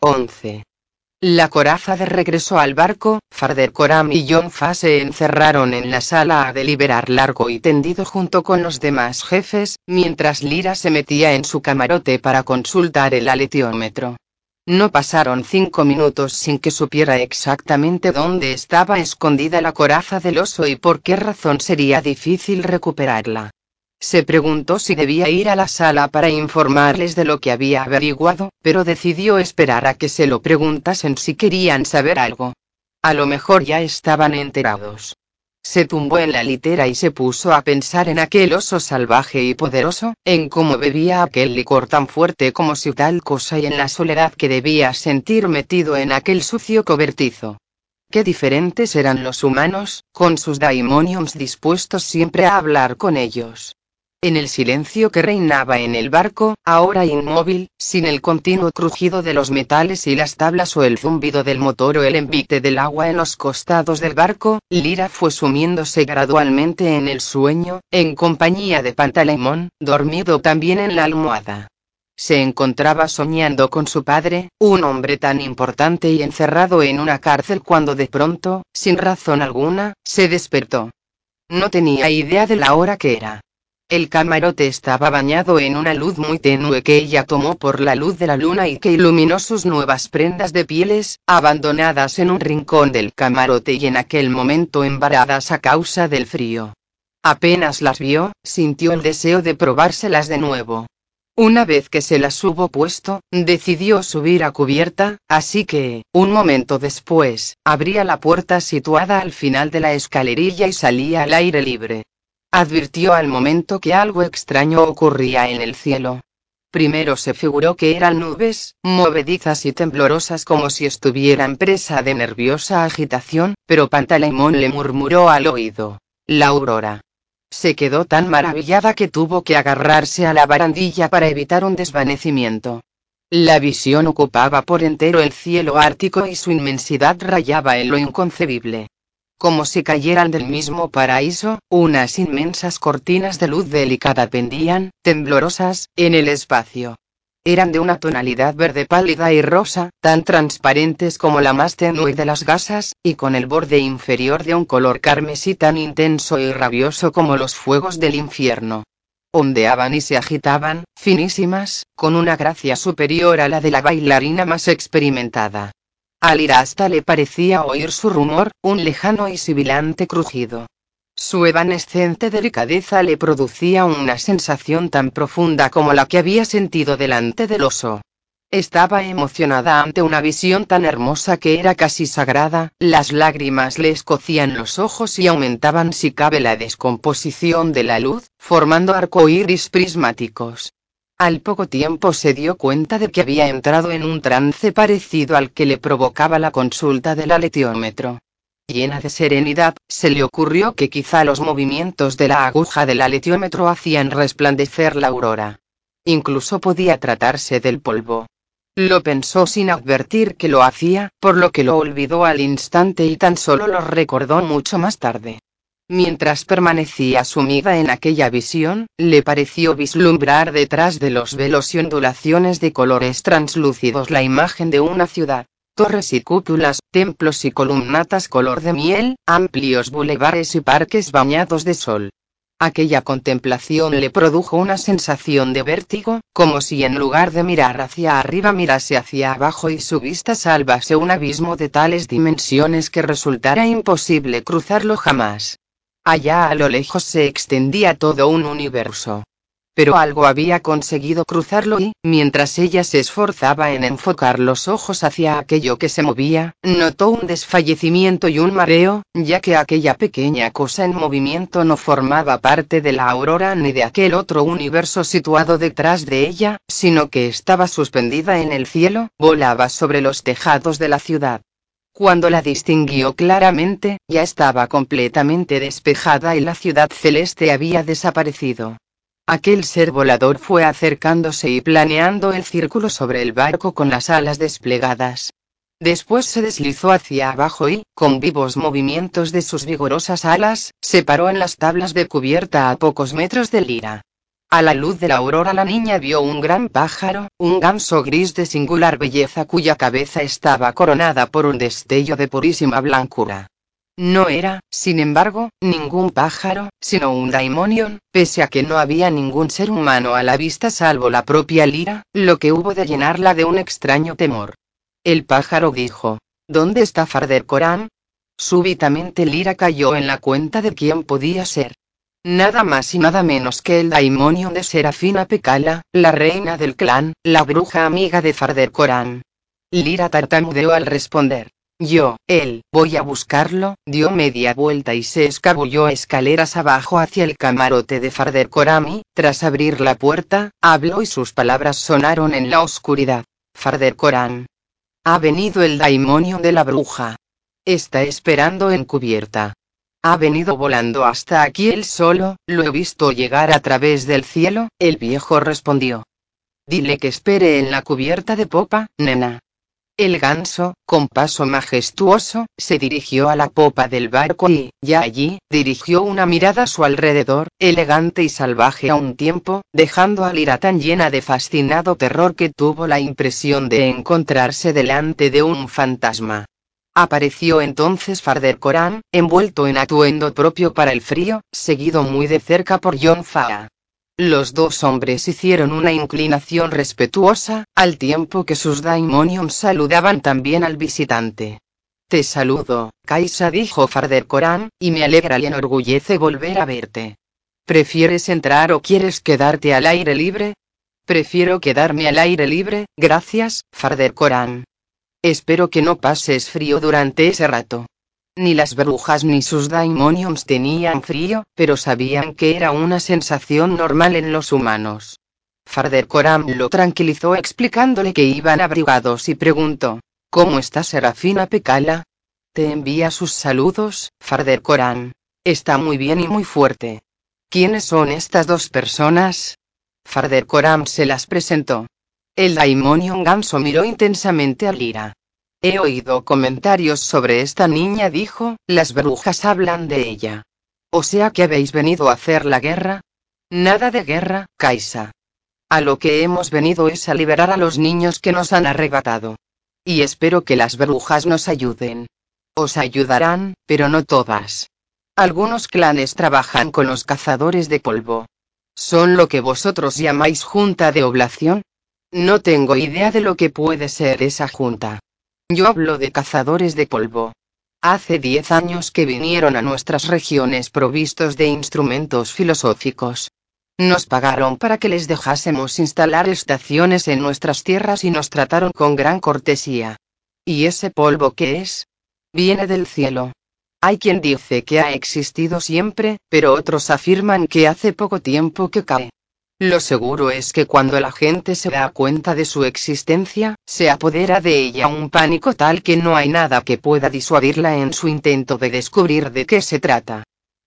11. La coraza de regreso al barco, Farder Coram y John Fa se encerraron en la sala a deliberar largo y tendido junto con los demás jefes, mientras Lira se metía en su camarote para consultar el aleteómetro. No pasaron cinco minutos sin que supiera exactamente dónde estaba escondida la coraza del oso y por qué razón sería difícil recuperarla. Se preguntó si debía ir a la sala para informarles de lo que había averiguado, pero decidió esperar a que se lo preguntasen si querían saber algo. A lo mejor ya estaban enterados. Se tumbó en la litera y se puso a pensar en aquel oso salvaje y poderoso, en cómo bebía aquel licor tan fuerte como si tal cosa y en la soledad que debía sentir metido en aquel sucio cobertizo. Qué diferentes eran los humanos, con sus daimoniums dispuestos siempre a hablar con ellos. En el silencio que reinaba en el barco, ahora inmóvil, sin el continuo crujido de los metales y las tablas o el zumbido del motor o el envite del agua en los costados del barco, Lira fue sumiéndose gradualmente en el sueño, en compañía de Pantaleimón, dormido también en la almohada. Se encontraba soñando con su padre, un hombre tan importante y encerrado en una cárcel cuando de pronto, sin razón alguna, se despertó. No tenía idea de la hora que era. El camarote estaba bañado en una luz muy tenue que ella tomó por la luz de la luna y que iluminó sus nuevas prendas de pieles, abandonadas en un rincón del camarote y en aquel momento embaradas a causa del frío. Apenas las vio, sintió el deseo de probárselas de nuevo. Una vez que se las hubo puesto, decidió subir a cubierta, así que, un momento después, abría la puerta situada al final de la escalerilla y salía al aire libre. Advirtió al momento que algo extraño ocurría en el cielo. Primero se figuró que eran nubes, movedizas y temblorosas como si estuvieran presa de nerviosa agitación, pero Pantaleimón le murmuró al oído. La aurora. Se quedó tan maravillada que tuvo que agarrarse a la barandilla para evitar un desvanecimiento. La visión ocupaba por entero el cielo ártico y su inmensidad rayaba en lo inconcebible como si cayeran del mismo paraíso, unas inmensas cortinas de luz delicada pendían, temblorosas, en el espacio. Eran de una tonalidad verde pálida y rosa, tan transparentes como la más tenue de las gasas, y con el borde inferior de un color carmesí tan intenso y rabioso como los fuegos del infierno. Ondeaban y se agitaban, finísimas, con una gracia superior a la de la bailarina más experimentada. Al ir hasta le parecía oír su rumor, un lejano y sibilante crujido. Su evanescente delicadeza le producía una sensación tan profunda como la que había sentido delante del oso. Estaba emocionada ante una visión tan hermosa que era casi sagrada, las lágrimas le escocían los ojos y aumentaban si cabe la descomposición de la luz, formando arcoíris prismáticos. Al poco tiempo se dio cuenta de que había entrado en un trance parecido al que le provocaba la consulta del aleteómetro. Llena de serenidad, se le ocurrió que quizá los movimientos de la aguja del aleteómetro hacían resplandecer la aurora. Incluso podía tratarse del polvo. Lo pensó sin advertir que lo hacía, por lo que lo olvidó al instante y tan solo lo recordó mucho más tarde. Mientras permanecía sumida en aquella visión, le pareció vislumbrar detrás de los velos y ondulaciones de colores translúcidos la imagen de una ciudad. Torres y cúpulas, templos y columnatas color de miel, amplios bulevares y parques bañados de sol. Aquella contemplación le produjo una sensación de vértigo, como si en lugar de mirar hacia arriba mirase hacia abajo y su vista salvase un abismo de tales dimensiones que resultara imposible cruzarlo jamás. Allá a lo lejos se extendía todo un universo. pero algo había conseguido cruzarlo y, mientras ella se esforzaba en enfocar los ojos hacia aquello que se movía, notó un desfallecimiento y un mareo, ya que aquella pequeña cosa en movimiento no formaba parte de la aurora ni de aquel otro universo situado detrás de ella, sino que estaba suspendida en el cielo, volaba sobre los tejados de la ciudad. Cuando la distinguió claramente, ya estaba completamente despejada y la ciudad celeste había desaparecido. Aquel ser volador fue acercándose y planeando el círculo sobre el barco con las alas desplegadas. Después se deslizó hacia abajo y, con vivos movimientos de sus vigorosas alas, se paró en las tablas de cubierta a pocos metros de Lira. A la luz de la aurora la niña vio un gran pájaro, un ganso gris de singular belleza cuya cabeza estaba coronada por un destello de purísima blancura. No era, sin embargo, ningún pájaro, sino un daimonion, pese a que no había ningún ser humano a la vista salvo la propia Lira, lo que hubo de llenarla de un extraño temor. El pájaro dijo, ¿Dónde está Farder Corán? Súbitamente Lira cayó en la cuenta de quién podía ser. Nada más y nada menos que el daimonion de Serafina Pecala, la reina del clan, la bruja amiga de Farder Corán. Lira tartamudeó al responder. Yo, él, voy a buscarlo, dio media vuelta y se escabulló escaleras abajo hacia el camarote de Farder Korami, tras abrir la puerta, habló y sus palabras sonaron en la oscuridad. Farder Koran. Ha venido el daimonio de la bruja. Está esperando en cubierta. Ha venido volando hasta aquí él solo, lo he visto llegar a través del cielo, el viejo respondió. Dile que espere en la cubierta de popa, nena. El ganso, con paso majestuoso, se dirigió a la popa del barco y, ya allí, dirigió una mirada a su alrededor, elegante y salvaje a un tiempo, dejando a Lira tan llena de fascinado terror que tuvo la impresión de encontrarse delante de un fantasma. Apareció entonces Farder Corán, envuelto en atuendo propio para el frío, seguido muy de cerca por John Faa. Los dos hombres hicieron una inclinación respetuosa, al tiempo que sus daimonions saludaban también al visitante. Te saludo, Kaisa dijo Farder Corán, y me alegra y enorgullece volver a verte. ¿Prefieres entrar o quieres quedarte al aire libre? Prefiero quedarme al aire libre, gracias, Farder Corán. Espero que no pases frío durante ese rato. Ni las brujas ni sus daimonions tenían frío, pero sabían que era una sensación normal en los humanos. Farder Coram lo tranquilizó explicándole que iban abrigados y preguntó, ¿Cómo está Serafina Pecala? Te envía sus saludos, Farder Coram. Está muy bien y muy fuerte. ¿Quiénes son estas dos personas? Farder Coram se las presentó. El daimonion ganso miró intensamente a Lira. He oído comentarios sobre esta niña, dijo, las brujas hablan de ella. O sea que habéis venido a hacer la guerra. Nada de guerra, Kaisa. A lo que hemos venido es a liberar a los niños que nos han arrebatado. Y espero que las brujas nos ayuden. Os ayudarán, pero no todas. Algunos clanes trabajan con los cazadores de polvo. ¿Son lo que vosotros llamáis junta de oblación? No tengo idea de lo que puede ser esa junta. Yo hablo de cazadores de polvo. Hace diez años que vinieron a nuestras regiones provistos de instrumentos filosóficos. Nos pagaron para que les dejásemos instalar estaciones en nuestras tierras y nos trataron con gran cortesía. ¿Y ese polvo qué es? Viene del cielo. Hay quien dice que ha existido siempre, pero otros afirman que hace poco tiempo que cae. Lo seguro es que cuando la gente se da cuenta de su existencia, se apodera de ella un pánico tal que no hay nada que pueda disuadirla en su intento de descubrir de qué se trata.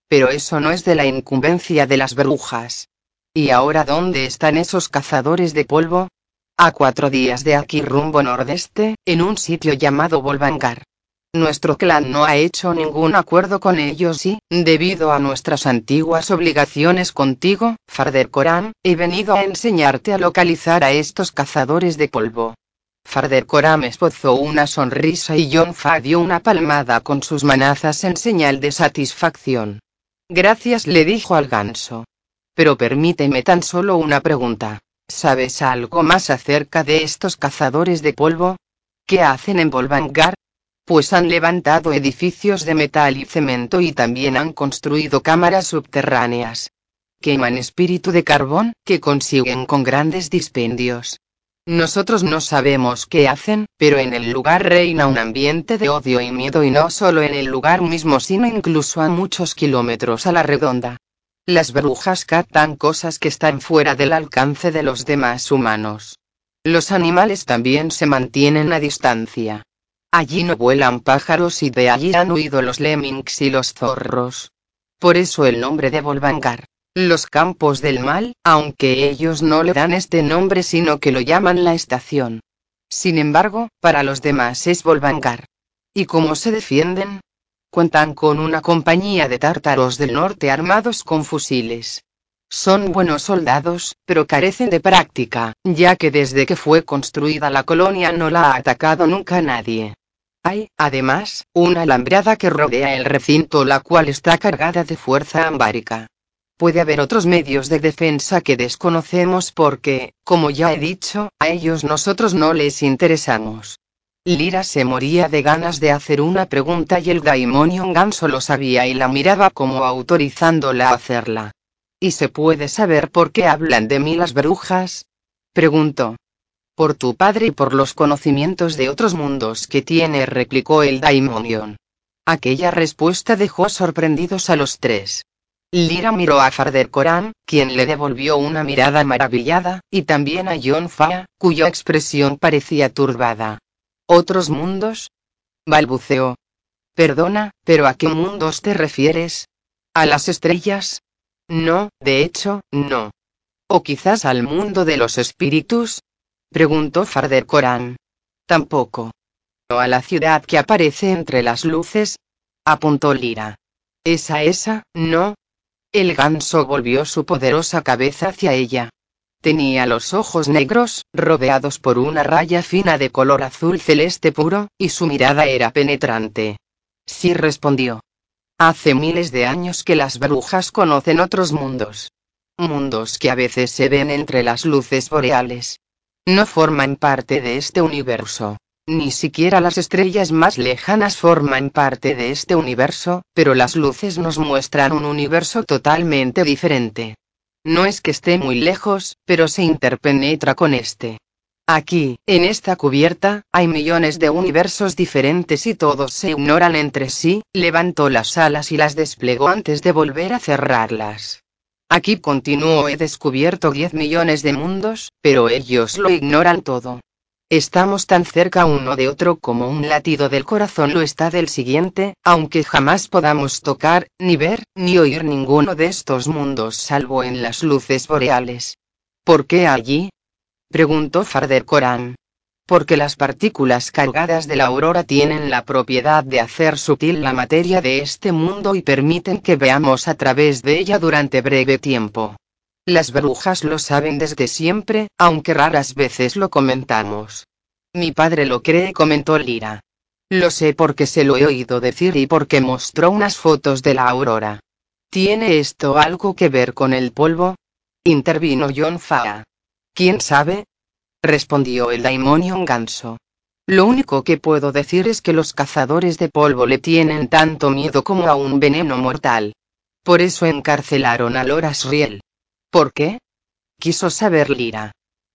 Pero eso no es de la incumbencia de las brujas. ¿Y ahora dónde están esos cazadores de polvo? A cuatro días de aquí rumbo nordeste, en un sitio llamado Volvangar. Nuestro clan no ha hecho ningún acuerdo con ellos y, debido a nuestras antiguas obligaciones contigo, Farder Corán, he venido a enseñarte a localizar a estos cazadores de polvo. Farder Corán esbozó una sonrisa y John Fa dio una palmada con sus manazas en señal de satisfacción. Gracias le dijo al ganso. Pero permíteme tan solo una pregunta. ¿Sabes algo más acerca de estos cazadores de polvo? ¿Qué hacen en Volvangar? Pues han levantado edificios de metal y cemento y también han construido cámaras subterráneas. queman espíritu de carbón, que consiguen con grandes dispendios. Nosotros no sabemos qué hacen, pero en el lugar reina un ambiente de odio y miedo y no solo en el lugar mismo sino incluso a muchos kilómetros a la redonda. Las brujas captan cosas que están fuera del alcance de los demás humanos. Los animales también se mantienen a distancia. Allí no vuelan pájaros y de allí han huido los lemmings y los zorros. Por eso el nombre de Volvangar. Los campos del mal, aunque ellos no le dan este nombre sino que lo llaman la estación. Sin embargo, para los demás es Volvangar. ¿Y cómo se defienden? Cuentan con una compañía de tártaros del norte armados con fusiles. Son buenos soldados, pero carecen de práctica, ya que desde que fue construida la colonia no la ha atacado nunca nadie. Hay, además, una alambrada que rodea el recinto la cual está cargada de fuerza ambárica. Puede haber otros medios de defensa que desconocemos porque, como ya he dicho, a ellos nosotros no les interesamos. Lira se moría de ganas de hacer una pregunta y el Daimonion Ganso lo sabía y la miraba como autorizándola a hacerla. ¿Y se puede saber por qué hablan de mí las brujas? Preguntó. Por tu padre y por los conocimientos de otros mundos que tiene, replicó el Daimonion. Aquella respuesta dejó sorprendidos a los tres. Lira miró a Farder Koran, quien le devolvió una mirada maravillada, y también a John Fa, cuya expresión parecía turbada. ¿Otros mundos? balbuceó. Perdona, pero ¿a qué mundos te refieres? ¿A las estrellas? No, de hecho, no. ¿O quizás al mundo de los espíritus? Preguntó Farder Corán. Tampoco. ¿O a la ciudad que aparece entre las luces? apuntó Lira. Esa, esa, no. El ganso volvió su poderosa cabeza hacia ella. Tenía los ojos negros, rodeados por una raya fina de color azul celeste puro, y su mirada era penetrante. Sí respondió. Hace miles de años que las brujas conocen otros mundos. Mundos que a veces se ven entre las luces boreales. No forman parte de este universo. Ni siquiera las estrellas más lejanas forman parte de este universo, pero las luces nos muestran un universo totalmente diferente. No es que esté muy lejos, pero se interpenetra con este. Aquí, en esta cubierta, hay millones de universos diferentes y todos se ignoran entre sí, levantó las alas y las desplegó antes de volver a cerrarlas. Aquí continuó he descubierto 10 millones de mundos, pero ellos lo ignoran todo. Estamos tan cerca uno de otro como un latido del corazón lo está del siguiente, aunque jamás podamos tocar, ni ver, ni oír ninguno de estos mundos salvo en las luces boreales. ¿Por qué allí? preguntó Farder Corán. Porque las partículas cargadas de la aurora tienen la propiedad de hacer sutil la materia de este mundo y permiten que veamos a través de ella durante breve tiempo. Las brujas lo saben desde siempre, aunque raras veces lo comentamos. Mi padre lo cree, comentó Lira. Lo sé porque se lo he oído decir y porque mostró unas fotos de la aurora. ¿Tiene esto algo que ver con el polvo? intervino John Faa. ¿Quién sabe? respondió el Daimonion Ganso. Lo único que puedo decir es que los cazadores de polvo le tienen tanto miedo como a un veneno mortal. Por eso encarcelaron a Loras Riel. ¿Por qué? Quiso saber Lira.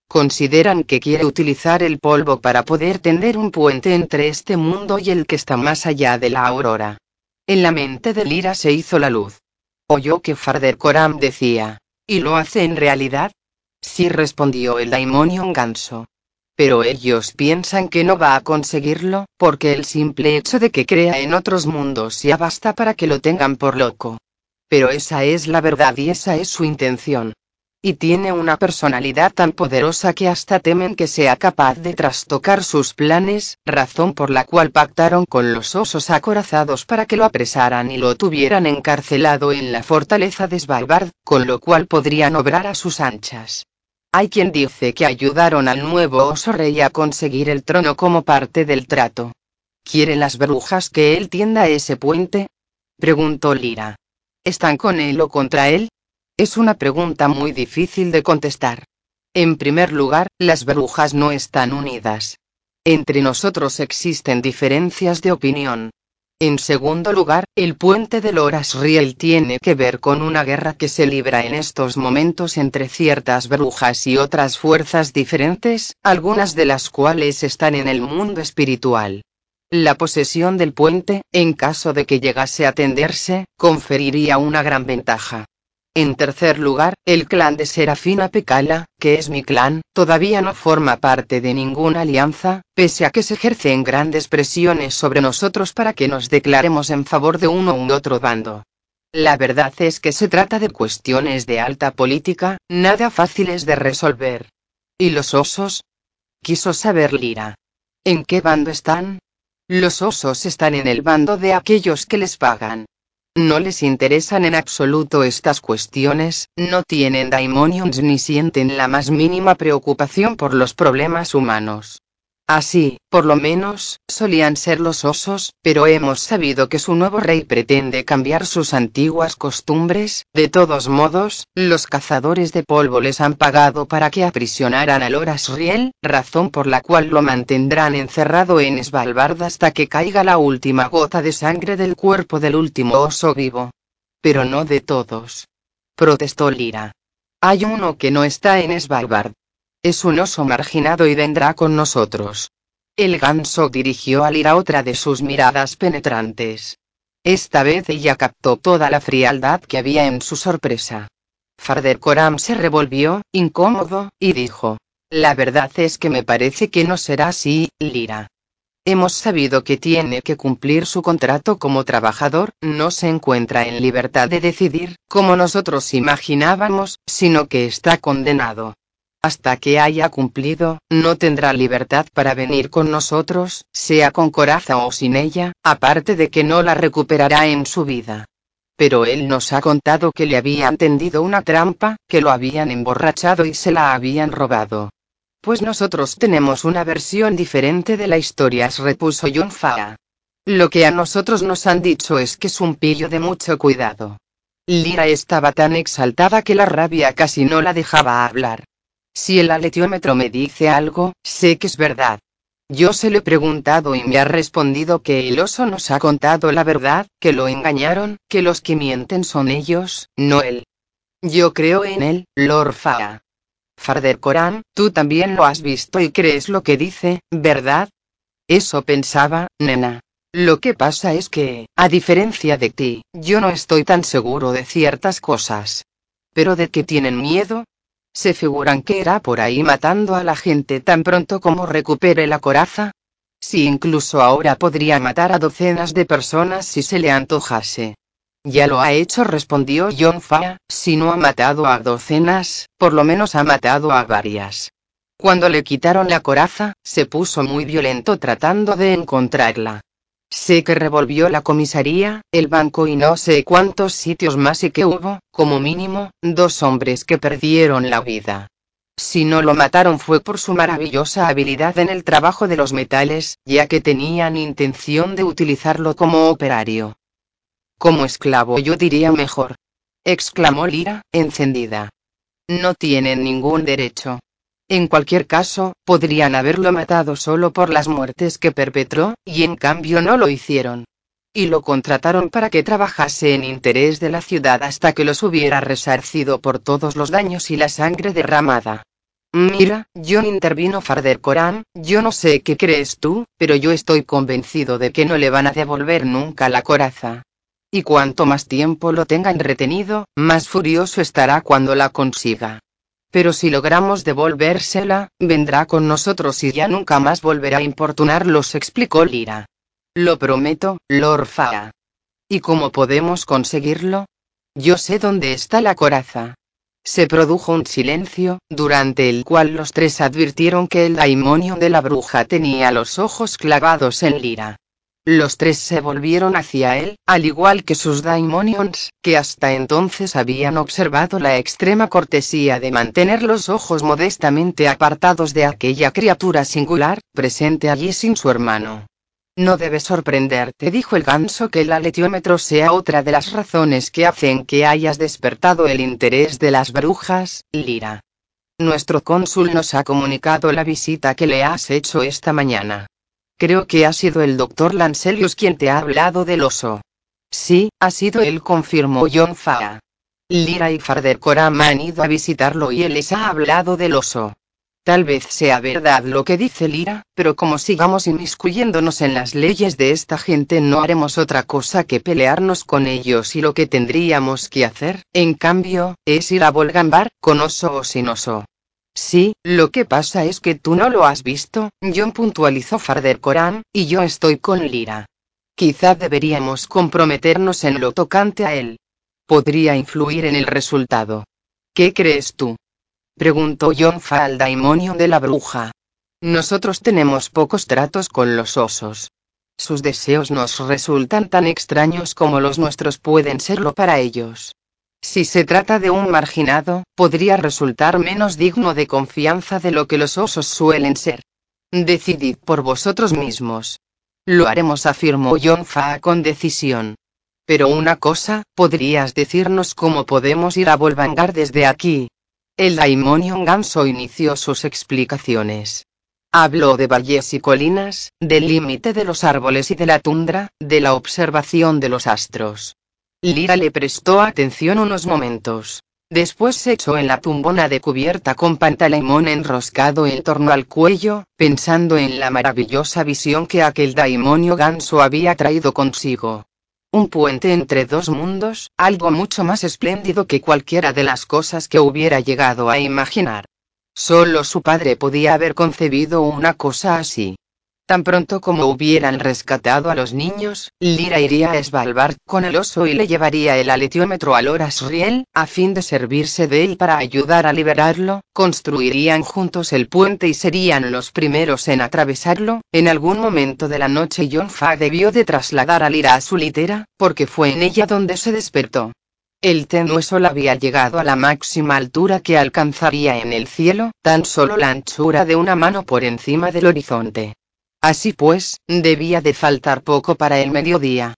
Consideran que quiere utilizar el polvo para poder tender un puente entre este mundo y el que está más allá de la aurora. En la mente de Lira se hizo la luz. Oyó que Farder Koram decía. ¿Y lo hace en realidad? Sí respondió el Daimonion Ganso. Pero ellos piensan que no va a conseguirlo, porque el simple hecho de que crea en otros mundos ya basta para que lo tengan por loco. Pero esa es la verdad y esa es su intención. Y tiene una personalidad tan poderosa que hasta temen que sea capaz de trastocar sus planes, razón por la cual pactaron con los osos acorazados para que lo apresaran y lo tuvieran encarcelado en la fortaleza de Svalbard, con lo cual podrían obrar a sus anchas. Hay quien dice que ayudaron al nuevo oso rey a conseguir el trono como parte del trato. ¿Quieren las brujas que él tienda ese puente? preguntó Lira. ¿Están con él o contra él? Es una pregunta muy difícil de contestar. En primer lugar, las brujas no están unidas. Entre nosotros existen diferencias de opinión. En segundo lugar, el puente de Loras Riel tiene que ver con una guerra que se libra en estos momentos entre ciertas brujas y otras fuerzas diferentes, algunas de las cuales están en el mundo espiritual. La posesión del puente, en caso de que llegase a tenderse, conferiría una gran ventaja. En tercer lugar, el clan de Serafina Pecala, que es mi clan, todavía no forma parte de ninguna alianza, pese a que se ejercen grandes presiones sobre nosotros para que nos declaremos en favor de uno u otro bando. La verdad es que se trata de cuestiones de alta política, nada fáciles de resolver. ¿Y los osos? Quiso saber Lira. ¿En qué bando están? Los osos están en el bando de aquellos que les pagan. No les interesan en absoluto estas cuestiones, no tienen daimonions ni sienten la más mínima preocupación por los problemas humanos. Así, por lo menos, solían ser los osos, pero hemos sabido que su nuevo rey pretende cambiar sus antiguas costumbres, de todos modos, los cazadores de polvo les han pagado para que aprisionaran a Loras Riel, razón por la cual lo mantendrán encerrado en Svalbard hasta que caiga la última gota de sangre del cuerpo del último oso vivo. Pero no de todos. Protestó Lira. Hay uno que no está en Svalbard. Es un oso marginado y vendrá con nosotros. El ganso dirigió a Lira otra de sus miradas penetrantes. Esta vez ella captó toda la frialdad que había en su sorpresa. Farder Coram se revolvió, incómodo, y dijo. La verdad es que me parece que no será así, Lira. Hemos sabido que tiene que cumplir su contrato como trabajador, no se encuentra en libertad de decidir, como nosotros imaginábamos, sino que está condenado. Hasta que haya cumplido, no tendrá libertad para venir con nosotros, sea con coraza o sin ella, aparte de que no la recuperará en su vida. Pero él nos ha contado que le habían tendido una trampa, que lo habían emborrachado y se la habían robado. Pues nosotros tenemos una versión diferente de la historia, repuso Yunfa. Lo que a nosotros nos han dicho es que es un pillo de mucho cuidado. Lira estaba tan exaltada que la rabia casi no la dejaba hablar. Si el aletiómetro me dice algo, sé que es verdad. Yo se lo he preguntado y me ha respondido que el oso nos ha contado la verdad, que lo engañaron, que los que mienten son ellos, no él. Yo creo en él, Lord Faa. Farder Corán, tú también lo has visto y crees lo que dice, ¿verdad? Eso pensaba, nena. Lo que pasa es que, a diferencia de ti, yo no estoy tan seguro de ciertas cosas. Pero de que tienen miedo, ¿Se figuran que irá por ahí matando a la gente tan pronto como recupere la coraza? Si incluso ahora podría matar a docenas de personas si se le antojase. Ya lo ha hecho, respondió John Fa, si no ha matado a docenas, por lo menos ha matado a varias. Cuando le quitaron la coraza, se puso muy violento tratando de encontrarla. Sé que revolvió la comisaría, el banco y no sé cuántos sitios más y que hubo, como mínimo, dos hombres que perdieron la vida. Si no lo mataron fue por su maravillosa habilidad en el trabajo de los metales, ya que tenían intención de utilizarlo como operario. Como esclavo yo diría mejor. exclamó Lira, encendida. No tienen ningún derecho. En cualquier caso, podrían haberlo matado solo por las muertes que perpetró, y en cambio no lo hicieron. Y lo contrataron para que trabajase en interés de la ciudad hasta que los hubiera resarcido por todos los daños y la sangre derramada. Mira, John intervino Farder Corán, yo no sé qué crees tú, pero yo estoy convencido de que no le van a devolver nunca la coraza. Y cuanto más tiempo lo tengan retenido, más furioso estará cuando la consiga. Pero si logramos devolvérsela, vendrá con nosotros y ya nunca más volverá a importunarlos, explicó Lira. Lo prometo, Lord Faa. ¿Y cómo podemos conseguirlo? Yo sé dónde está la coraza. Se produjo un silencio, durante el cual los tres advirtieron que el daimonio de la bruja tenía los ojos clavados en Lira. Los tres se volvieron hacia él, al igual que sus daimonions, que hasta entonces habían observado la extrema cortesía de mantener los ojos modestamente apartados de aquella criatura singular, presente allí sin su hermano. No debe sorprenderte, dijo el ganso, que el aletiómetro sea otra de las razones que hacen que hayas despertado el interés de las brujas, Lira. Nuestro cónsul nos ha comunicado la visita que le has hecho esta mañana. Creo que ha sido el doctor Lancelius quien te ha hablado del oso. Sí, ha sido él, confirmó John Faa. Lira y Farder Coram han ido a visitarlo y él les ha hablado del oso. Tal vez sea verdad lo que dice Lira, pero como sigamos inmiscuyéndonos en las leyes de esta gente no haremos otra cosa que pelearnos con ellos y lo que tendríamos que hacer, en cambio, es ir a Volgambar, con oso o sin oso. Sí, lo que pasa es que tú no lo has visto, John puntualizó Farder Coram, y yo estoy con Lira. Quizá deberíamos comprometernos en lo tocante a él. Podría influir en el resultado. ¿Qué crees tú? Preguntó John Fa al daimonio de la bruja. Nosotros tenemos pocos tratos con los osos. Sus deseos nos resultan tan extraños como los nuestros pueden serlo para ellos. Si se trata de un marginado, podría resultar menos digno de confianza de lo que los osos suelen ser. Decidid por vosotros mismos. Lo haremos, afirmó John Fa con decisión. Pero una cosa, ¿podrías decirnos cómo podemos ir a Volvangar desde aquí? El Daimonion Ganso inició sus explicaciones. Habló de valles y colinas, del límite de los árboles y de la tundra, de la observación de los astros. Lira le prestó atención unos momentos. Después se echó en la tumbona de cubierta con pantalemón enroscado en torno al cuello, pensando en la maravillosa visión que aquel daimonio ganso había traído consigo. Un puente entre dos mundos, algo mucho más espléndido que cualquiera de las cosas que hubiera llegado a imaginar. Solo su padre podía haber concebido una cosa así. Tan pronto como hubieran rescatado a los niños, Lira iría a Svalbard con el oso y le llevaría el aletiómetro a Loras Riel, a fin de servirse de él para ayudar a liberarlo, construirían juntos el puente y serían los primeros en atravesarlo. En algún momento de la noche John Fa debió de trasladar a Lira a su litera, porque fue en ella donde se despertó. El tenue sol había llegado a la máxima altura que alcanzaría en el cielo, tan solo la anchura de una mano por encima del horizonte. Así pues, debía de faltar poco para el mediodía.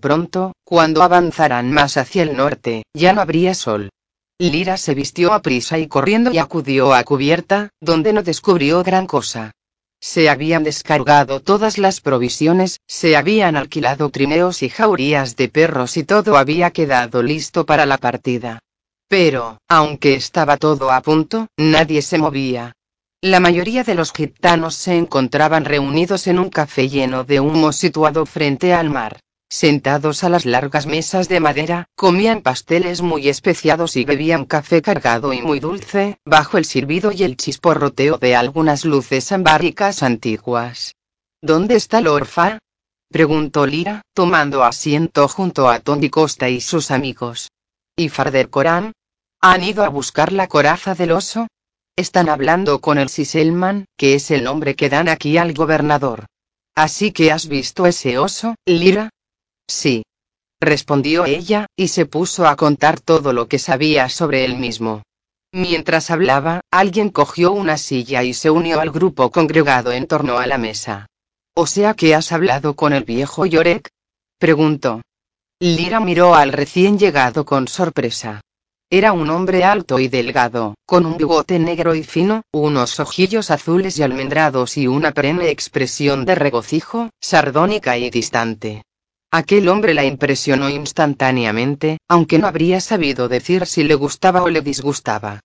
Pronto, cuando avanzaran más hacia el norte, ya no habría sol. Lira se vistió a prisa y corriendo y acudió a cubierta, donde no descubrió gran cosa. Se habían descargado todas las provisiones, se habían alquilado trineos y jaurías de perros y todo había quedado listo para la partida. Pero, aunque estaba todo a punto, nadie se movía. La mayoría de los gitanos se encontraban reunidos en un café lleno de humo situado frente al mar. Sentados a las largas mesas de madera, comían pasteles muy especiados y bebían café cargado y muy dulce, bajo el silbido y el chisporroteo de algunas luces ambáricas antiguas. ¿Dónde está Lorfa? preguntó Lira, tomando asiento junto a Tony Costa y sus amigos. ¿Y Farder Coram? ¿Han ido a buscar la coraza del oso? Están hablando con el Siselman, que es el nombre que dan aquí al gobernador. Así que has visto ese oso, Lira? Sí. Respondió ella, y se puso a contar todo lo que sabía sobre él mismo. Mientras hablaba, alguien cogió una silla y se unió al grupo congregado en torno a la mesa. ¿O sea que has hablado con el viejo Yorek? preguntó. Lira miró al recién llegado con sorpresa. Era un hombre alto y delgado, con un bigote negro y fino, unos ojillos azules y almendrados y una perenne expresión de regocijo, sardónica y distante. Aquel hombre la impresionó instantáneamente, aunque no habría sabido decir si le gustaba o le disgustaba.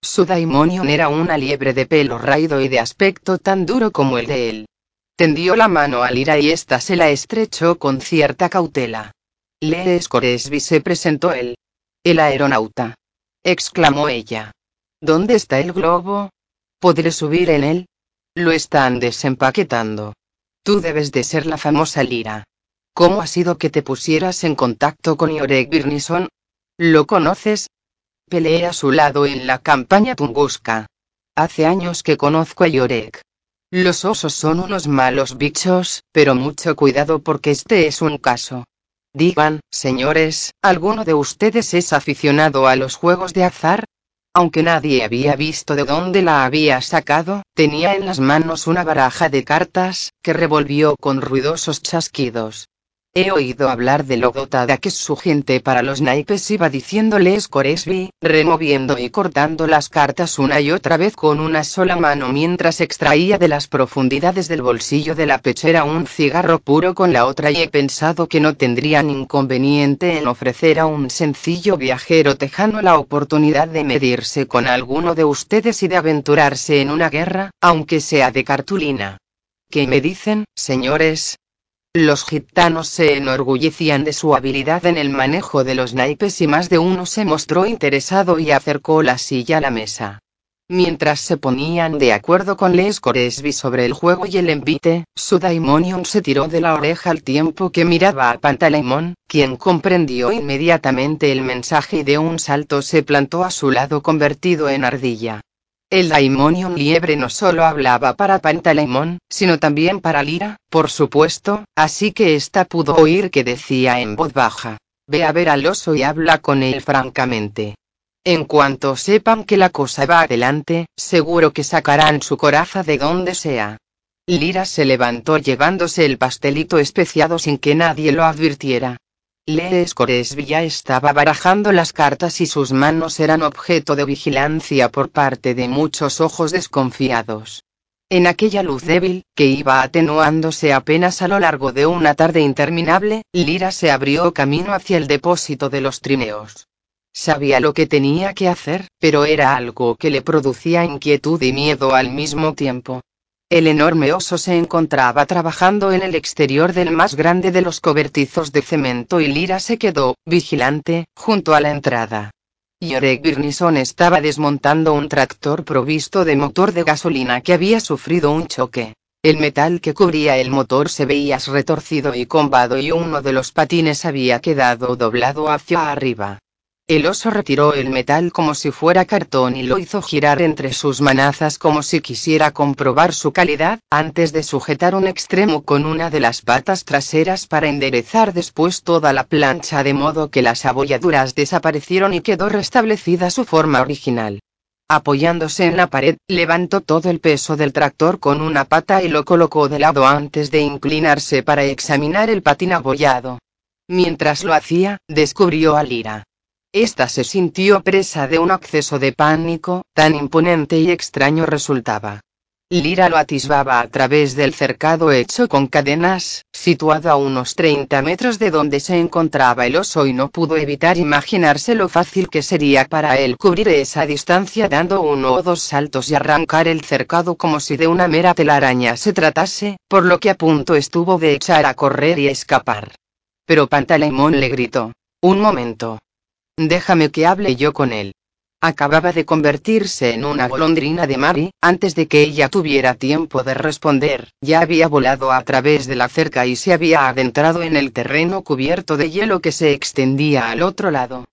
Su daimonion era una liebre de pelo raído y de aspecto tan duro como el de él. Tendió la mano a Lira y ésta se la estrechó con cierta cautela. Lee Scoresby se presentó él. El aeronauta. exclamó ella. ¿Dónde está el globo? ¿Podré subir en él? Lo están desempaquetando. Tú debes de ser la famosa Lira. ¿Cómo ha sido que te pusieras en contacto con Yorek Birnison? ¿Lo conoces? Peleé a su lado en la campaña Tunguska. Hace años que conozco a Yorek. Los osos son unos malos bichos, pero mucho cuidado porque este es un caso. Digan, señores, ¿alguno de ustedes es aficionado a los juegos de azar? Aunque nadie había visto de dónde la había sacado, tenía en las manos una baraja de cartas, que revolvió con ruidosos chasquidos. He oído hablar de lo dotada que es su gente para los naipes, iba diciéndole Scoresby, removiendo y cortando las cartas una y otra vez con una sola mano mientras extraía de las profundidades del bolsillo de la pechera un cigarro puro con la otra y he pensado que no tendrían inconveniente en ofrecer a un sencillo viajero tejano la oportunidad de medirse con alguno de ustedes y de aventurarse en una guerra, aunque sea de cartulina. ¿Qué me dicen, señores? Los gitanos se enorgullecían de su habilidad en el manejo de los naipes y más de uno se mostró interesado y acercó la silla a la mesa. Mientras se ponían de acuerdo con Les Coresby sobre el juego y el envite, su daimonion se tiró de la oreja al tiempo que miraba a Pantaleimon, quien comprendió inmediatamente el mensaje y de un salto se plantó a su lado convertido en ardilla. El Daimonion Liebre no solo hablaba para Pantaleimon, sino también para Lira, por supuesto, así que ésta pudo oír que decía en voz baja. Ve a ver al oso y habla con él francamente. En cuanto sepan que la cosa va adelante, seguro que sacarán su coraza de donde sea. Lira se levantó llevándose el pastelito especiado sin que nadie lo advirtiera. Lee Scoresby ya estaba barajando las cartas y sus manos eran objeto de vigilancia por parte de muchos ojos desconfiados. En aquella luz débil, que iba atenuándose apenas a lo largo de una tarde interminable, Lira se abrió camino hacia el depósito de los trineos. Sabía lo que tenía que hacer, pero era algo que le producía inquietud y miedo al mismo tiempo. El enorme oso se encontraba trabajando en el exterior del más grande de los cobertizos de cemento y Lira se quedó, vigilante, junto a la entrada. Yorek Birnison estaba desmontando un tractor provisto de motor de gasolina que había sufrido un choque. El metal que cubría el motor se veía retorcido y combado y uno de los patines había quedado doblado hacia arriba. El oso retiró el metal como si fuera cartón y lo hizo girar entre sus manazas como si quisiera comprobar su calidad, antes de sujetar un extremo con una de las patas traseras para enderezar después toda la plancha de modo que las abolladuras desaparecieron y quedó restablecida su forma original. Apoyándose en la pared, levantó todo el peso del tractor con una pata y lo colocó de lado antes de inclinarse para examinar el patín abollado. Mientras lo hacía, descubrió a Lira. Esta se sintió presa de un acceso de pánico, tan imponente y extraño resultaba. Lira lo atisbaba a través del cercado hecho con cadenas, situado a unos 30 metros de donde se encontraba el oso y no pudo evitar imaginarse lo fácil que sería para él cubrir esa distancia dando uno o dos saltos y arrancar el cercado como si de una mera telaraña se tratase, por lo que a punto estuvo de echar a correr y escapar. Pero Pantaleimón le gritó. Un momento. Déjame que hable yo con él. Acababa de convertirse en una golondrina de Mari, antes de que ella tuviera tiempo de responder, ya había volado a través de la cerca y se había adentrado en el terreno cubierto de hielo que se extendía al otro lado.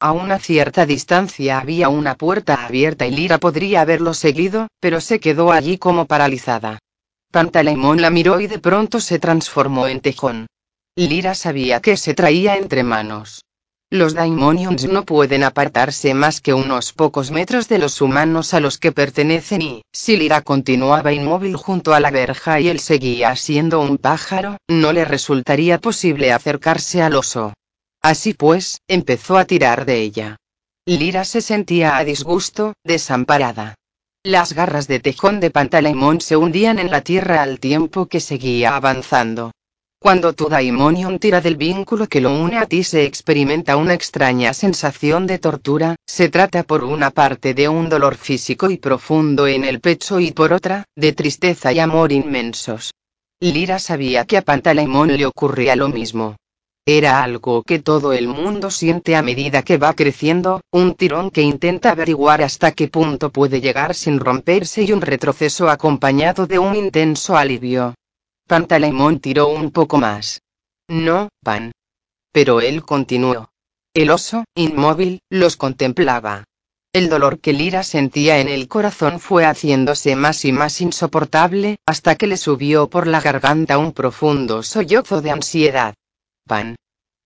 A una cierta distancia había una puerta abierta y Lira podría haberlo seguido, pero se quedó allí como paralizada. Pantaleimón la miró y de pronto se transformó en tejón. Lira sabía que se traía entre manos. Los Daimonions no pueden apartarse más que unos pocos metros de los humanos a los que pertenecen y, si Lira continuaba inmóvil junto a la verja y él seguía siendo un pájaro, no le resultaría posible acercarse al oso. Así pues, empezó a tirar de ella. Lira se sentía a disgusto, desamparada. Las garras de tejón de Pantaleimon se hundían en la tierra al tiempo que seguía avanzando. Cuando tu daimonion tira del vínculo que lo une a ti se experimenta una extraña sensación de tortura, se trata por una parte de un dolor físico y profundo en el pecho y por otra, de tristeza y amor inmensos. Lira sabía que a Pantaleimon le ocurría lo mismo. Era algo que todo el mundo siente a medida que va creciendo, un tirón que intenta averiguar hasta qué punto puede llegar sin romperse y un retroceso acompañado de un intenso alivio. Pantaleimón tiró un poco más. No, pan. Pero él continuó. El oso, inmóvil, los contemplaba. El dolor que Lira sentía en el corazón fue haciéndose más y más insoportable, hasta que le subió por la garganta un profundo sollozo de ansiedad. Pan.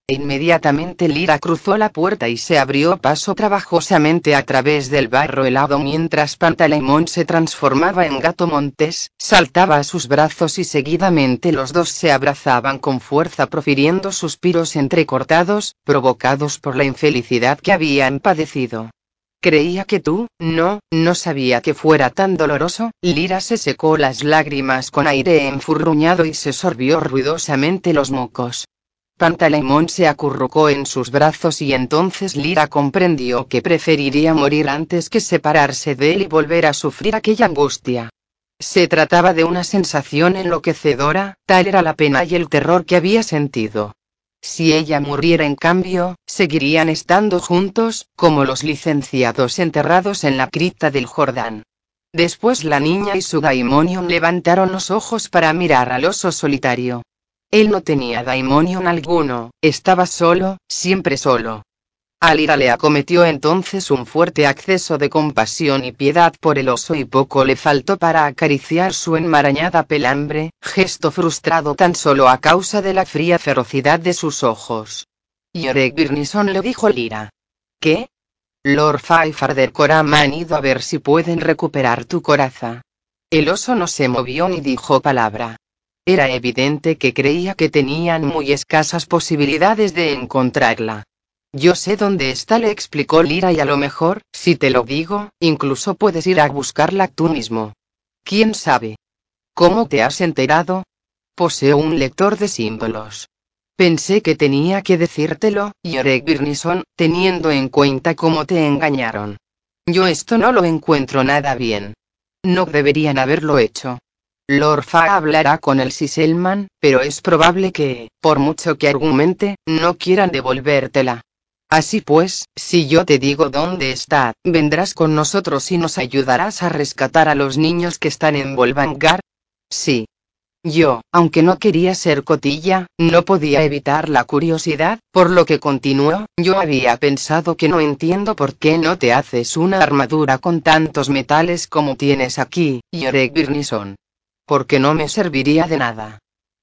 Inmediatamente Lira cruzó la puerta y se abrió paso trabajosamente a través del barro helado mientras Pantaleimón se transformaba en gato montés, saltaba a sus brazos y seguidamente los dos se abrazaban con fuerza profiriendo suspiros entrecortados, provocados por la infelicidad que habían padecido. Creía que tú, no, no sabía que fuera tan doloroso. Lira se secó las lágrimas con aire enfurruñado y se sorbió ruidosamente los mocos. Pantaleimón se acurrucó en sus brazos y entonces Lira comprendió que preferiría morir antes que separarse de él y volver a sufrir aquella angustia. Se trataba de una sensación enloquecedora, tal era la pena y el terror que había sentido. Si ella muriera en cambio, seguirían estando juntos, como los licenciados enterrados en la cripta del Jordán. Después la niña y su daimonion levantaron los ojos para mirar al oso solitario. Él no tenía daimonion alguno, estaba solo, siempre solo. Alira le acometió entonces un fuerte acceso de compasión y piedad por el oso y poco le faltó para acariciar su enmarañada pelambre, gesto frustrado tan solo a causa de la fría ferocidad de sus ojos. Yorek Birnison le dijo Lira. ¿Qué? Lord Firefather Coram han ido a ver si pueden recuperar tu coraza. El oso no se movió ni dijo palabra. Era evidente que creía que tenían muy escasas posibilidades de encontrarla. Yo sé dónde está, le explicó Lira, y a lo mejor, si te lo digo, incluso puedes ir a buscarla tú mismo. ¿Quién sabe? ¿Cómo te has enterado? Poseo un lector de símbolos. Pensé que tenía que decírtelo, Yorek Birnison, teniendo en cuenta cómo te engañaron. Yo esto no lo encuentro nada bien. No deberían haberlo hecho. Lord Fa hablará con el Siselman, pero es probable que, por mucho que argumente, no quieran devolvértela. Así pues, si yo te digo dónde está, ¿vendrás con nosotros y nos ayudarás a rescatar a los niños que están en Volvangar? Sí. Yo, aunque no quería ser cotilla, no podía evitar la curiosidad, por lo que continuó, yo había pensado que no entiendo por qué no te haces una armadura con tantos metales como tienes aquí, Yorek Birnison porque no me serviría de nada.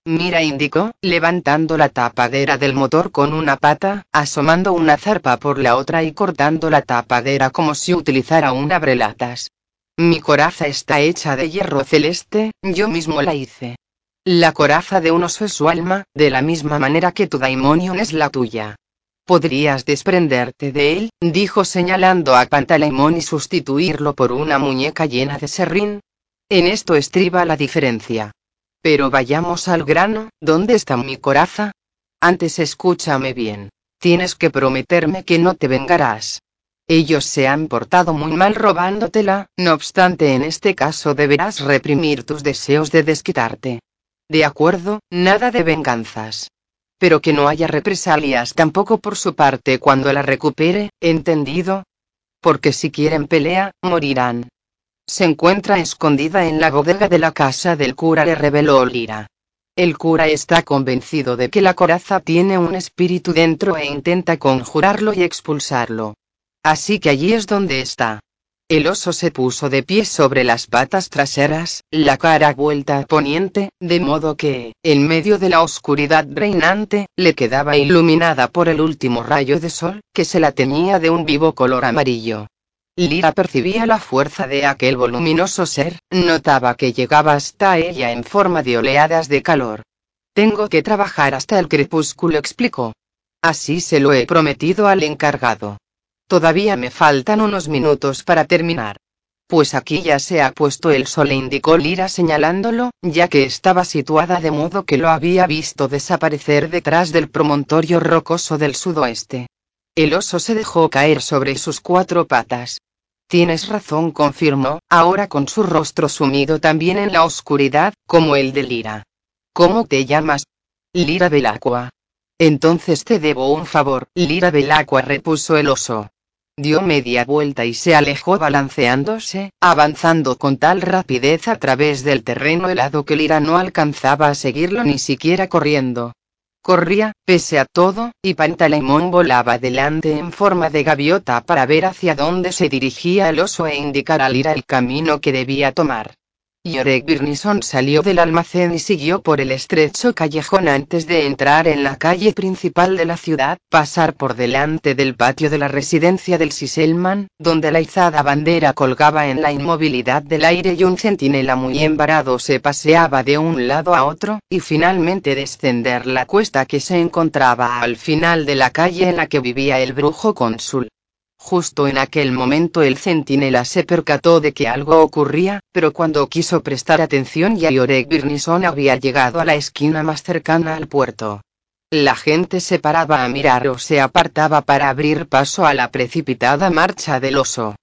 Mira, indicó, levantando la tapadera del motor con una pata, asomando una zarpa por la otra y cortando la tapadera como si utilizara un abrelatas. Mi coraza está hecha de hierro celeste, yo mismo la hice. La coraza de un oso es su alma, de la misma manera que tu daimonion es la tuya. Podrías desprenderte de él, dijo señalando a Pantaleimon y sustituirlo por una muñeca llena de serrín, en esto estriba la diferencia. Pero vayamos al grano, ¿dónde está mi coraza? Antes escúchame bien. Tienes que prometerme que no te vengarás. Ellos se han portado muy mal robándotela, no obstante en este caso deberás reprimir tus deseos de desquitarte. De acuerdo, nada de venganzas. Pero que no haya represalias tampoco por su parte cuando la recupere, ¿entendido? Porque si quieren pelea, morirán. Se encuentra escondida en la bodega de la casa del cura, le reveló Lira. El cura está convencido de que la coraza tiene un espíritu dentro e intenta conjurarlo y expulsarlo. Así que allí es donde está. El oso se puso de pie sobre las patas traseras, la cara vuelta a poniente, de modo que, en medio de la oscuridad reinante, le quedaba iluminada por el último rayo de sol, que se la teñía de un vivo color amarillo. Lira percibía la fuerza de aquel voluminoso ser, notaba que llegaba hasta ella en forma de oleadas de calor. Tengo que trabajar hasta el crepúsculo, explicó. Así se lo he prometido al encargado. Todavía me faltan unos minutos para terminar. Pues aquí ya se ha puesto el sol, indicó Lira señalándolo, ya que estaba situada de modo que lo había visto desaparecer detrás del promontorio rocoso del sudoeste. El oso se dejó caer sobre sus cuatro patas. Tienes razón, confirmó, ahora con su rostro sumido también en la oscuridad, como el de Lira. ¿Cómo te llamas? Lira Belacqua. Entonces te debo un favor, Lira Belacqua repuso el oso. Dio media vuelta y se alejó balanceándose, avanzando con tal rapidez a través del terreno helado que Lira no alcanzaba a seguirlo ni siquiera corriendo. Corría, pese a todo, y Pantaleimón volaba delante en forma de gaviota para ver hacia dónde se dirigía el oso e indicar al ir el camino que debía tomar. Yorek Birnison salió del almacén y siguió por el estrecho callejón antes de entrar en la calle principal de la ciudad, pasar por delante del patio de la residencia del Siselman, donde la izada bandera colgaba en la inmovilidad del aire y un centinela muy embarado se paseaba de un lado a otro, y finalmente descender la cuesta que se encontraba al final de la calle en la que vivía el brujo cónsul. Justo en aquel momento el centinela se percató de que algo ocurría, pero cuando quiso prestar atención ya Yorek Birnison había llegado a la esquina más cercana al puerto. La gente se paraba a mirar o se apartaba para abrir paso a la precipitada marcha del oso.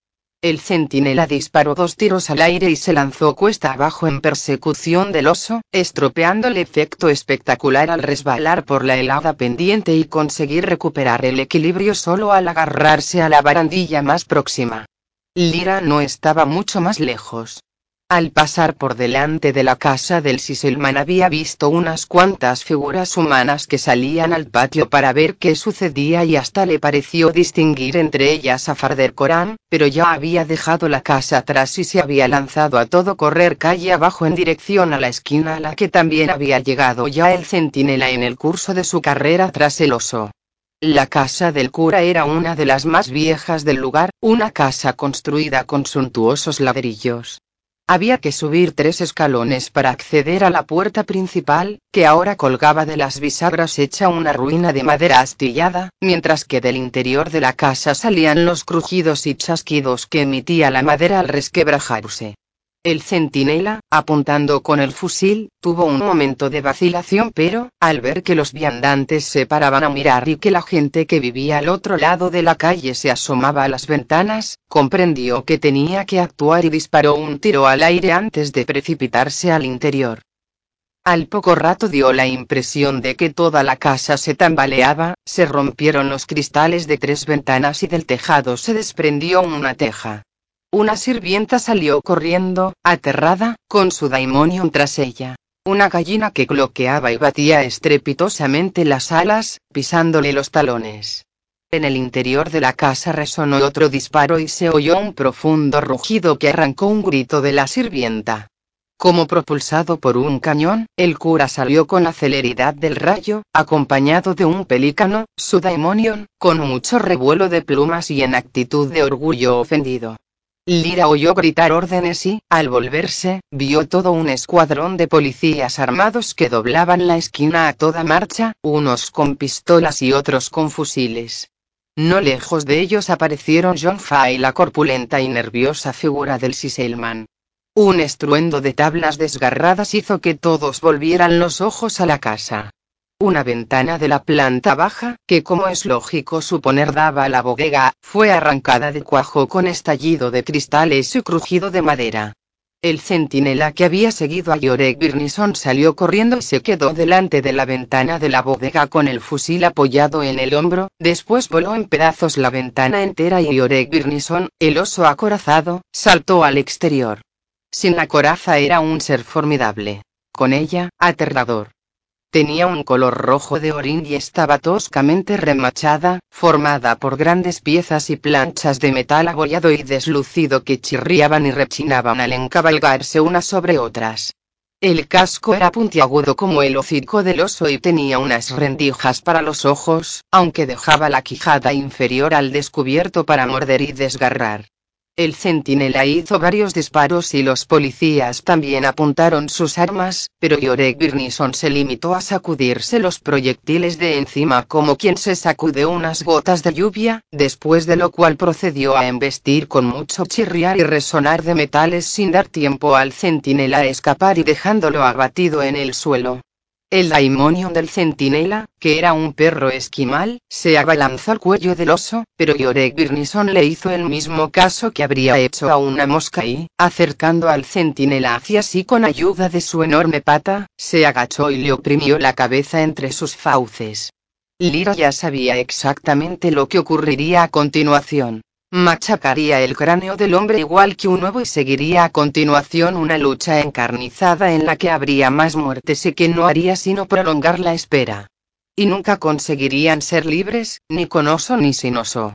El centinela disparó dos tiros al aire y se lanzó cuesta abajo en persecución del oso, estropeando el efecto espectacular al resbalar por la helada pendiente y conseguir recuperar el equilibrio solo al agarrarse a la barandilla más próxima. Lira no estaba mucho más lejos. Al pasar por delante de la casa del Siselman había visto unas cuantas figuras humanas que salían al patio para ver qué sucedía y hasta le pareció distinguir entre ellas a Farder Corán, pero ya había dejado la casa atrás y se había lanzado a todo correr calle abajo en dirección a la esquina a la que también había llegado ya el centinela en el curso de su carrera tras el oso. La casa del cura era una de las más viejas del lugar, una casa construida con suntuosos ladrillos. Había que subir tres escalones para acceder a la puerta principal, que ahora colgaba de las bisagras hecha una ruina de madera astillada, mientras que del interior de la casa salían los crujidos y chasquidos que emitía la madera al resquebrajarse. El centinela, apuntando con el fusil, tuvo un momento de vacilación pero, al ver que los viandantes se paraban a mirar y que la gente que vivía al otro lado de la calle se asomaba a las ventanas, comprendió que tenía que actuar y disparó un tiro al aire antes de precipitarse al interior. Al poco rato dio la impresión de que toda la casa se tambaleaba, se rompieron los cristales de tres ventanas y del tejado se desprendió una teja. Una sirvienta salió corriendo, aterrada, con su daimonion tras ella. Una gallina que cloqueaba y batía estrepitosamente las alas, pisándole los talones. En el interior de la casa resonó otro disparo y se oyó un profundo rugido que arrancó un grito de la sirvienta. Como propulsado por un cañón, el cura salió con la celeridad del rayo, acompañado de un pelícano, su daimonion, con mucho revuelo de plumas y en actitud de orgullo ofendido. Lira oyó gritar órdenes y, al volverse, vio todo un escuadrón de policías armados que doblaban la esquina a toda marcha, unos con pistolas y otros con fusiles. No lejos de ellos aparecieron John Fa y la corpulenta y nerviosa figura del Siselman. Un estruendo de tablas desgarradas hizo que todos volvieran los ojos a la casa. Una ventana de la planta baja, que como es lógico suponer daba a la bodega, fue arrancada de cuajo con estallido de cristales y crujido de madera. El centinela que había seguido a Yorek Birnison salió corriendo y se quedó delante de la ventana de la bodega con el fusil apoyado en el hombro, después voló en pedazos la ventana entera y Yorek Birnison, el oso acorazado, saltó al exterior. Sin la coraza era un ser formidable. Con ella, aterrador. Tenía un color rojo de orín y estaba toscamente remachada, formada por grandes piezas y planchas de metal abollado y deslucido que chirriaban y rechinaban al encabalgarse unas sobre otras. El casco era puntiagudo como el hocico del oso y tenía unas rendijas para los ojos, aunque dejaba la quijada inferior al descubierto para morder y desgarrar. El centinela hizo varios disparos y los policías también apuntaron sus armas, pero Yorek Birnison se limitó a sacudirse los proyectiles de encima como quien se sacude unas gotas de lluvia, después de lo cual procedió a embestir con mucho chirriar y resonar de metales sin dar tiempo al centinela a escapar y dejándolo abatido en el suelo. El daimonion del centinela, que era un perro esquimal, se abalanzó al cuello del oso, pero Yorek Birnison le hizo el mismo caso que habría hecho a una mosca y, acercando al centinela hacia sí con ayuda de su enorme pata, se agachó y le oprimió la cabeza entre sus fauces. Lira ya sabía exactamente lo que ocurriría a continuación. Machacaría el cráneo del hombre igual que un huevo y seguiría a continuación una lucha encarnizada en la que habría más muertes y que no haría sino prolongar la espera. Y nunca conseguirían ser libres, ni con oso ni sin oso.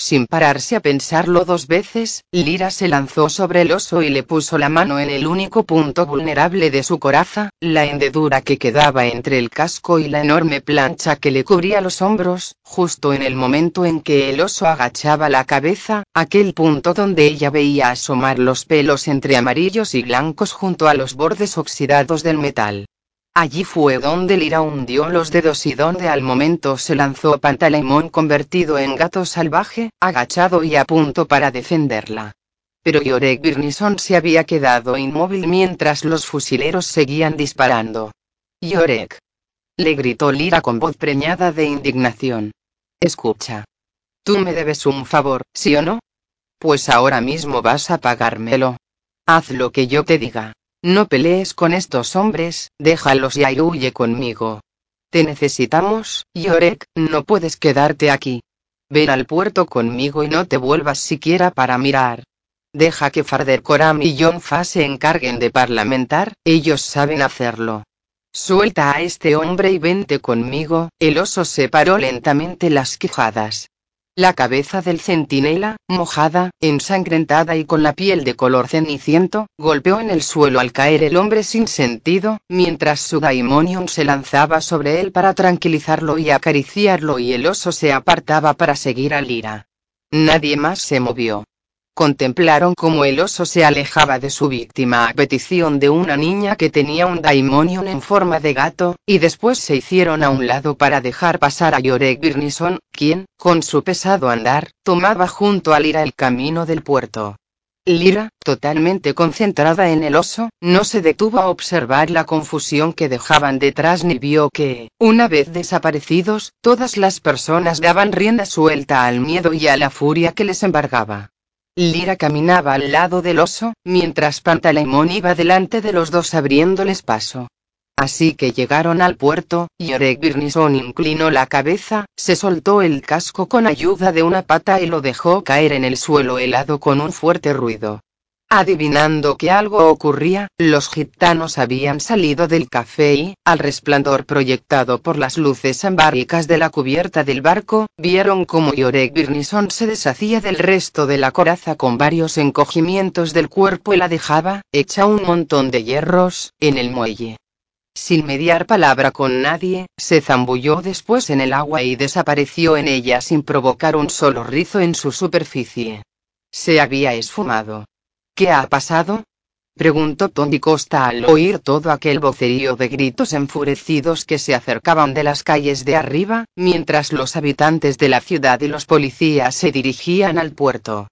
Sin pararse a pensarlo dos veces, Lira se lanzó sobre el oso y le puso la mano en el único punto vulnerable de su coraza, la hendedura que quedaba entre el casco y la enorme plancha que le cubría los hombros, justo en el momento en que el oso agachaba la cabeza, aquel punto donde ella veía asomar los pelos entre amarillos y blancos junto a los bordes oxidados del metal. Allí fue donde Lira hundió los dedos y donde al momento se lanzó Pantaleimón convertido en gato salvaje, agachado y a punto para defenderla. Pero Yorek Birnison se había quedado inmóvil mientras los fusileros seguían disparando. Yorek. Le gritó Lira con voz preñada de indignación. Escucha. Tú me debes un favor, ¿sí o no? Pues ahora mismo vas a pagármelo. Haz lo que yo te diga. No pelees con estos hombres, déjalos y huye conmigo. Te necesitamos, Yorek, no puedes quedarte aquí. Ven al puerto conmigo y no te vuelvas siquiera para mirar. Deja que Farder Koram y John Fa se encarguen de parlamentar, ellos saben hacerlo. Suelta a este hombre y vente conmigo, el oso separó lentamente las quijadas. La cabeza del centinela, mojada, ensangrentada y con la piel de color ceniciento, golpeó en el suelo al caer el hombre sin sentido, mientras su daimonium se lanzaba sobre él para tranquilizarlo y acariciarlo y el oso se apartaba para seguir a Lira. Nadie más se movió contemplaron cómo el oso se alejaba de su víctima a petición de una niña que tenía un daimonium en forma de gato, y después se hicieron a un lado para dejar pasar a Yorek Birnison, quien, con su pesado andar, tomaba junto a Lira el camino del puerto. Lira, totalmente concentrada en el oso, no se detuvo a observar la confusión que dejaban detrás ni vio que, una vez desaparecidos, todas las personas daban rienda suelta al miedo y a la furia que les embargaba. Lira caminaba al lado del oso, mientras Pantaleimón iba delante de los dos abriéndoles paso. Así que llegaron al puerto, y Orek Birnison inclinó la cabeza, se soltó el casco con ayuda de una pata y lo dejó caer en el suelo helado con un fuerte ruido. Adivinando que algo ocurría, los gitanos habían salido del café y, al resplandor proyectado por las luces ambáricas de la cubierta del barco, vieron cómo Yorek Birnison se deshacía del resto de la coraza con varios encogimientos del cuerpo y la dejaba, hecha un montón de hierros, en el muelle. Sin mediar palabra con nadie, se zambulló después en el agua y desapareció en ella sin provocar un solo rizo en su superficie. Se había esfumado. ¿Qué ha pasado? preguntó Tony Costa al oír todo aquel vocerío de gritos enfurecidos que se acercaban de las calles de arriba, mientras los habitantes de la ciudad y los policías se dirigían al puerto.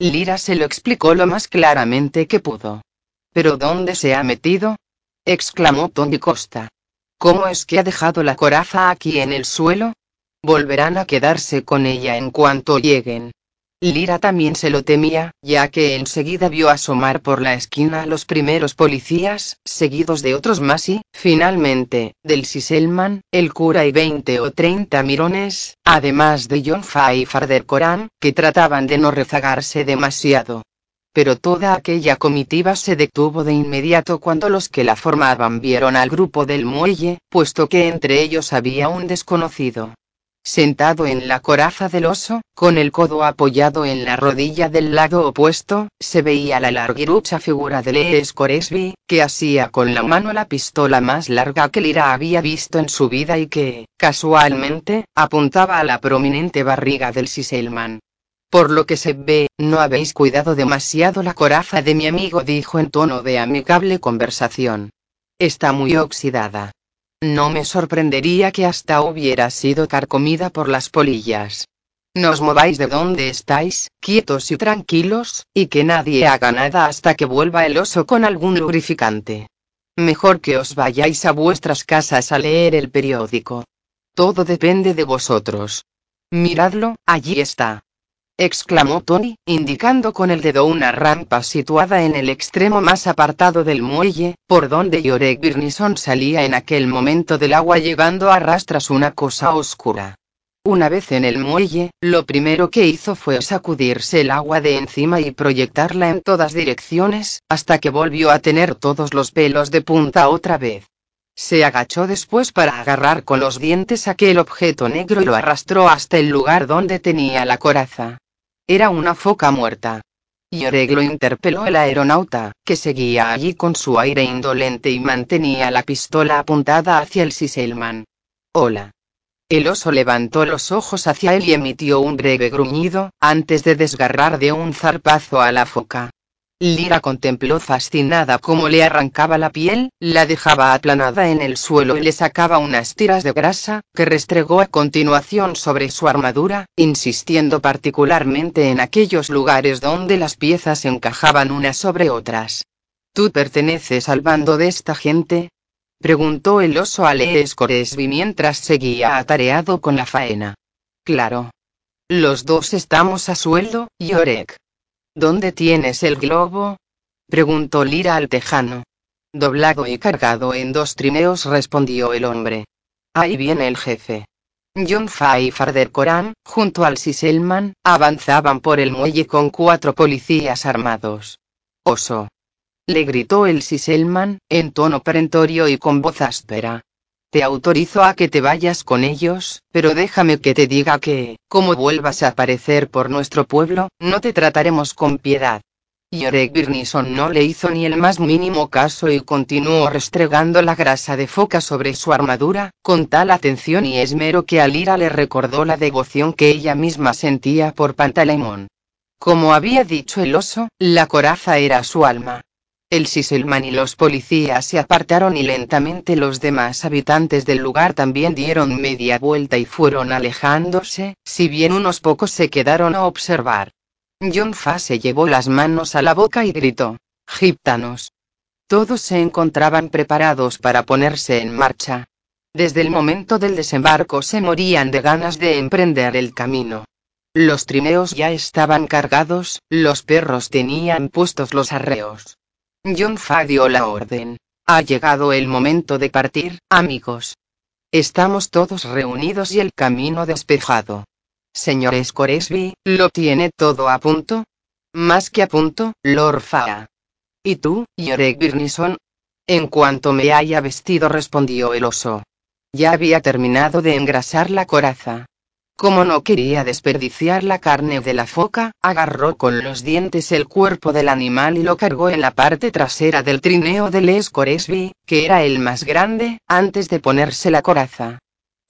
Lira se lo explicó lo más claramente que pudo. ¿Pero dónde se ha metido? exclamó Tony Costa. ¿Cómo es que ha dejado la coraza aquí en el suelo? Volverán a quedarse con ella en cuanto lleguen. Lira también se lo temía, ya que enseguida vio asomar por la esquina a los primeros policías, seguidos de otros más y, finalmente, del Siselman, el cura y 20 o 30 mirones, además de John Fay y Farder Koran, que trataban de no rezagarse demasiado. Pero toda aquella comitiva se detuvo de inmediato cuando los que la formaban vieron al grupo del muelle, puesto que entre ellos había un desconocido. Sentado en la coraza del oso, con el codo apoyado en la rodilla del lado opuesto, se veía la larguirucha figura de Lee Scoresby, que hacía con la mano la pistola más larga que Lira había visto en su vida y que, casualmente, apuntaba a la prominente barriga del Siselman. Por lo que se ve, no habéis cuidado demasiado la coraza de mi amigo, dijo en tono de amigable conversación. Está muy oxidada. No me sorprendería que hasta hubiera sido carcomida por las polillas. No os mováis de donde estáis, quietos y tranquilos, y que nadie haga nada hasta que vuelva el oso con algún lubrificante. Mejor que os vayáis a vuestras casas a leer el periódico. Todo depende de vosotros. Miradlo, allí está exclamó Tony, indicando con el dedo una rampa situada en el extremo más apartado del muelle, por donde Yorek Birnison salía en aquel momento del agua llevando a rastras una cosa oscura. Una vez en el muelle, lo primero que hizo fue sacudirse el agua de encima y proyectarla en todas direcciones, hasta que volvió a tener todos los pelos de punta otra vez. Se agachó después para agarrar con los dientes aquel objeto negro y lo arrastró hasta el lugar donde tenía la coraza. Era una foca muerta. Yorek lo interpeló el aeronauta, que seguía allí con su aire indolente y mantenía la pistola apuntada hacia el Siselman. Hola. El oso levantó los ojos hacia él y emitió un breve gruñido, antes de desgarrar de un zarpazo a la foca. Lira contempló fascinada cómo le arrancaba la piel, la dejaba aplanada en el suelo y le sacaba unas tiras de grasa, que restregó a continuación sobre su armadura, insistiendo particularmente en aquellos lugares donde las piezas encajaban unas sobre otras. ¿Tú perteneces al bando de esta gente? preguntó el oso a Leescoresby mientras seguía atareado con la faena. Claro. Los dos estamos a sueldo, Yorek. ¿Dónde tienes el globo? preguntó Lira al tejano. Doblado y cargado en dos trineos respondió el hombre. Ahí viene el jefe. John Fa y Farder Coram, junto al Siselman, avanzaban por el muelle con cuatro policías armados. Oso. Le gritó el Siselman, en tono perentorio y con voz áspera. Te autorizo a que te vayas con ellos, pero déjame que te diga que, como vuelvas a aparecer por nuestro pueblo, no te trataremos con piedad. Yorek Birnison no le hizo ni el más mínimo caso y continuó restregando la grasa de foca sobre su armadura, con tal atención y esmero que a Lira le recordó la devoción que ella misma sentía por Pantaleimón. Como había dicho el oso, la coraza era su alma. El Siselman y los policías se apartaron y lentamente los demás habitantes del lugar también dieron media vuelta y fueron alejándose, si bien unos pocos se quedaron a observar. John Fa se llevó las manos a la boca y gritó, Giptanos. Todos se encontraban preparados para ponerse en marcha. Desde el momento del desembarco se morían de ganas de emprender el camino. Los trineos ya estaban cargados, los perros tenían puestos los arreos. John Fa dio la orden. Ha llegado el momento de partir, amigos. Estamos todos reunidos y el camino despejado. Señor Scoresby, ¿lo tiene todo a punto? Más que a punto, Lord Fa. ¿Y tú, Yorek Birnison? En cuanto me haya vestido, respondió el oso. Ya había terminado de engrasar la coraza. Como no quería desperdiciar la carne de la foca, agarró con los dientes el cuerpo del animal y lo cargó en la parte trasera del trineo de Les Coresby, que era el más grande, antes de ponerse la coraza.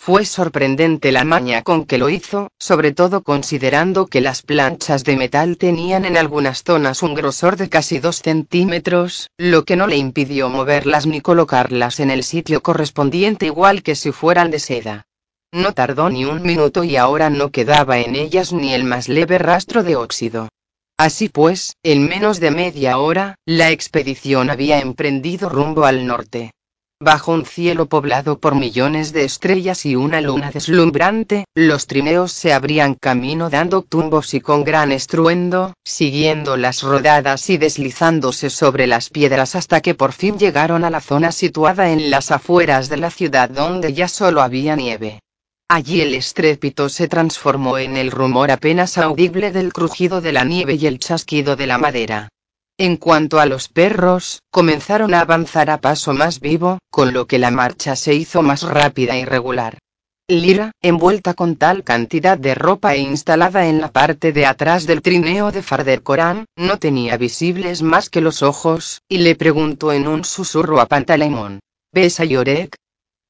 Fue sorprendente la maña con que lo hizo, sobre todo considerando que las planchas de metal tenían en algunas zonas un grosor de casi dos centímetros, lo que no le impidió moverlas ni colocarlas en el sitio correspondiente igual que si fueran de seda. No tardó ni un minuto y ahora no quedaba en ellas ni el más leve rastro de óxido. Así pues, en menos de media hora, la expedición había emprendido rumbo al norte. Bajo un cielo poblado por millones de estrellas y una luna deslumbrante, los trineos se abrían camino dando tumbos y con gran estruendo, siguiendo las rodadas y deslizándose sobre las piedras hasta que por fin llegaron a la zona situada en las afueras de la ciudad donde ya solo había nieve. Allí el estrépito se transformó en el rumor apenas audible del crujido de la nieve y el chasquido de la madera. En cuanto a los perros, comenzaron a avanzar a paso más vivo, con lo que la marcha se hizo más rápida y regular. Lira, envuelta con tal cantidad de ropa e instalada en la parte de atrás del trineo de Farder Corán, no tenía visibles más que los ojos, y le preguntó en un susurro a Pantaleimón. ¿Ves a Yorek?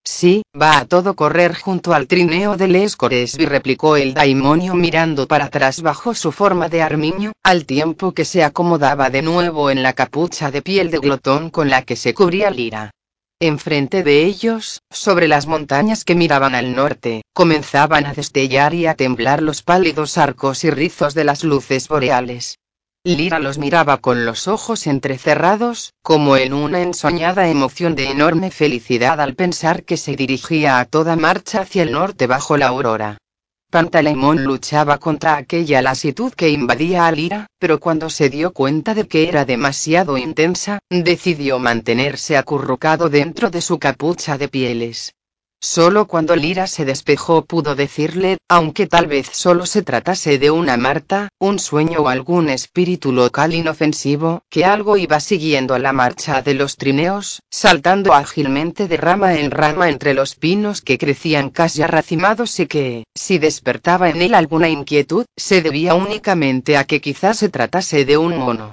Sí, va a todo correr junto al trineo de Les Coresby replicó el daimonio mirando para atrás bajo su forma de armiño, al tiempo que se acomodaba de nuevo en la capucha de piel de glotón con la que se cubría Lira. Enfrente de ellos, sobre las montañas que miraban al norte, comenzaban a destellar y a temblar los pálidos arcos y rizos de las luces boreales. Lira los miraba con los ojos entrecerrados, como en una ensoñada emoción de enorme felicidad al pensar que se dirigía a toda marcha hacia el norte bajo la aurora. Pantaleimón luchaba contra aquella lasitud que invadía a Lira, pero cuando se dio cuenta de que era demasiado intensa, decidió mantenerse acurrucado dentro de su capucha de pieles. Solo cuando Lira se despejó pudo decirle, aunque tal vez solo se tratase de una Marta, un sueño o algún espíritu local inofensivo, que algo iba siguiendo la marcha de los trineos, saltando ágilmente de rama en rama entre los pinos que crecían casi arracimados y que, si despertaba en él alguna inquietud, se debía únicamente a que quizás se tratase de un mono.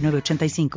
906985.